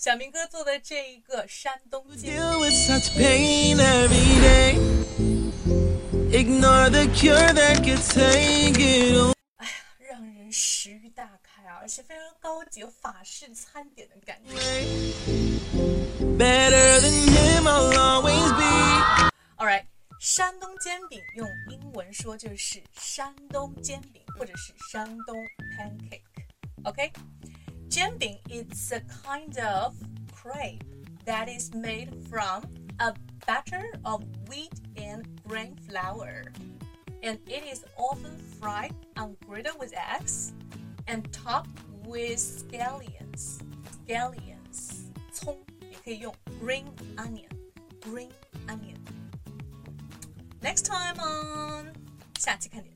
小明哥做的这一个山东煎 take it away. 让人食欲大开啊，而且非常高级，有法式餐点的感觉。Better than him, I'll always be. All right，山东煎饼用英文说就是山东煎饼或者是山东 pancake。OK，煎饼 it's a kind of crepe that is made from a batter of wheat and grain flour, and it is often fried on griddle with eggs and topped with scallions. Scallions，葱也可以用 green onion。green onion。Next time on 下期看点。